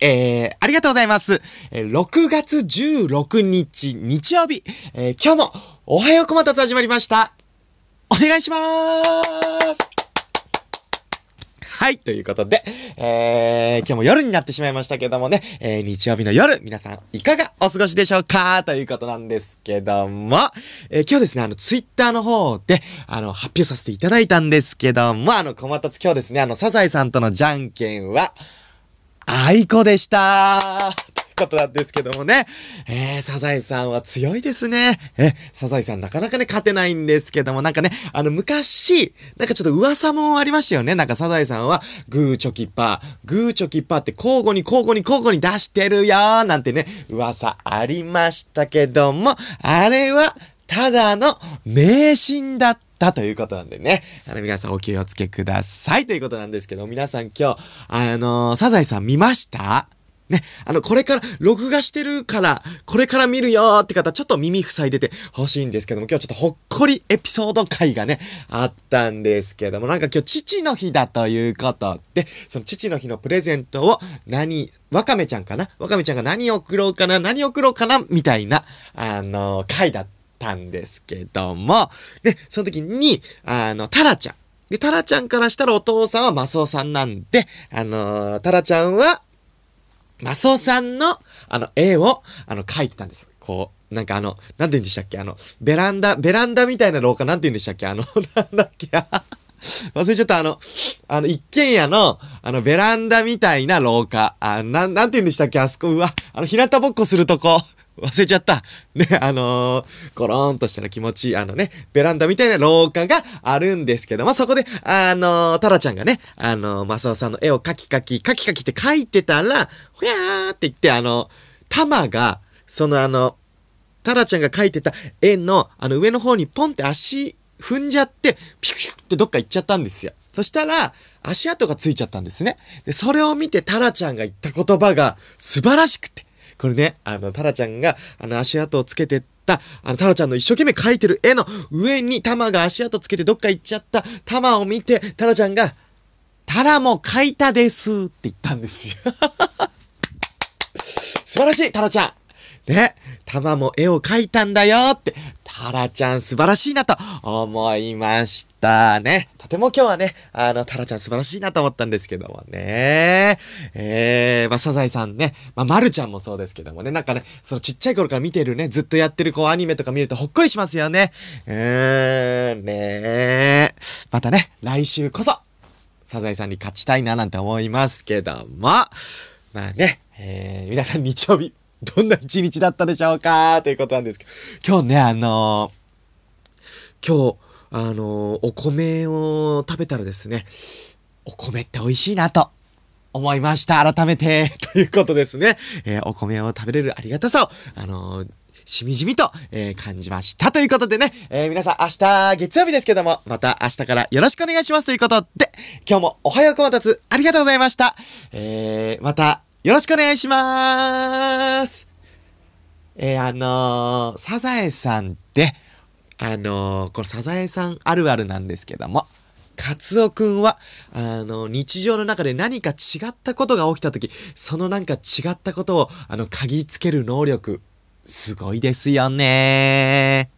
えー、ありがとうございます。え6月16日日曜日、えー今日もおはようこまたつ始まりました。お願いしまーす。はい、ということで、えー、今日も夜になってしまいましたけどもね、えー、日曜日の夜、皆さんいかがお過ごしでしょうか？ということなんですけども、えー今日ですね、あの、ツイッターの方で、あの、発表させていただいたんですけども、あの、小松今日ですね、あの、サザエさんとのじゃんけんは、あいこでしたということなんですけどもね。えー、サザエさんは強いですね。え、サザエさんなかなかね、勝てないんですけども、なんかね、あの、昔、なんかちょっと噂もありましたよね。なんかサザエさんは、グーチョキパー、グーチョキパーって交互に交互に交互に出してるよーなんてね、噂ありましたけども、あれは、ただの迷信だったということなんでね。あの、皆さんお気をつけください。ということなんですけど、皆さん今日、あのサザエさん見ました？ね、あの、これから、録画してるから、これから見るよって方、ちょっと耳塞いでてほしいんですけども、今日ちょっとほっこりエピソード回がね、あったんですけども、なんか今日父の日だということで、その父の日のプレゼントを何、わかめちゃんかな？わかめちゃんが何送ろうかな？何送ろうかな？みたいな、あの回だった。たんですけども、で、その時に、あの、タラちゃん。で、タラちゃんからしたらお父さんはマスオさんなんで、あのタラちゃんは、マスオさんの、あの、絵を、あの、描いてたんです。こう、なんかあの、なんて言うんでしたっけ？あの、ベランダ、ベランダみたいな廊下なんて言うんでしたっけ？あの、なんだっけ？忘れちゃった、あの、あの、一軒家の、あの、ベランダみたいな廊下。あ、なん、なんて言うんでしたっけ？あそこ、うわ、あの、日向ぼっこするとこ。忘れちゃった。ね、あのー、コロンとしたら気持ち、あのね、ベランダみたいな廊下があるんですけども、そこで、あのー、タラちゃんがね、あのー、マスオさんの絵をカキカキ、カキカキって描いてたら、ほやーって言って、あの、玉が、そのあの、タラちゃんが描いてた絵の、あの、上の方にポンって足踏んじゃって、ピュキュってどっか行っちゃったんですよ。そしたら、足跡がついちゃったんですね。で、それを見てタラちゃんが言った言葉が素晴らしくて。これね、あの、タラちゃんが、あの、足跡をつけてった、あの、タラちゃんの一生懸命描いてる絵の上にタマが足跡つけてどっか行っちゃったタマを見て、タラちゃんが、タラも描いたですって言ったんですよ。素晴らしい、タラちゃんね、タマも絵を描いたんだよって、タラちゃん素晴らしいなと思いましたね。とても今日はね、あの、タラちゃん素晴らしいなと思ったんですけどもね。えー、まあ、サザエさんね、まあ、まるちゃんもそうですけどもね、なんかね、そのちっちゃい頃から見てるね、ずっとやってるこうアニメとか見るとほっこりしますよね。うーん、ねまたね、来週こそ、サザエさんに勝ちたいななんて思いますけども、まあね、えー、皆さん日曜日、どんな一日だったでしょうか？ということなんですけど、今日ね、あのー今日、あのーお米を食べたらですね、お米って美味しいなと思いました。改めて、ということですね。えーお米を食べれるありがたさを、あのーしみじみと、えー感じました。ということでね、えー皆さん明日月曜日ですけども、また明日からよろしくお願いしますということで、今日もおはようこまたつありがとうございました。えー、またよろしくお願いします。えーあのーサザエさんって、あのーこのサザエさんあるあるなんですけども、カツオくんは、あの、日常の中で何か違ったことが起きたとき、そのなんか違ったことを、あの、嗅ぎつける能力、すごいですよね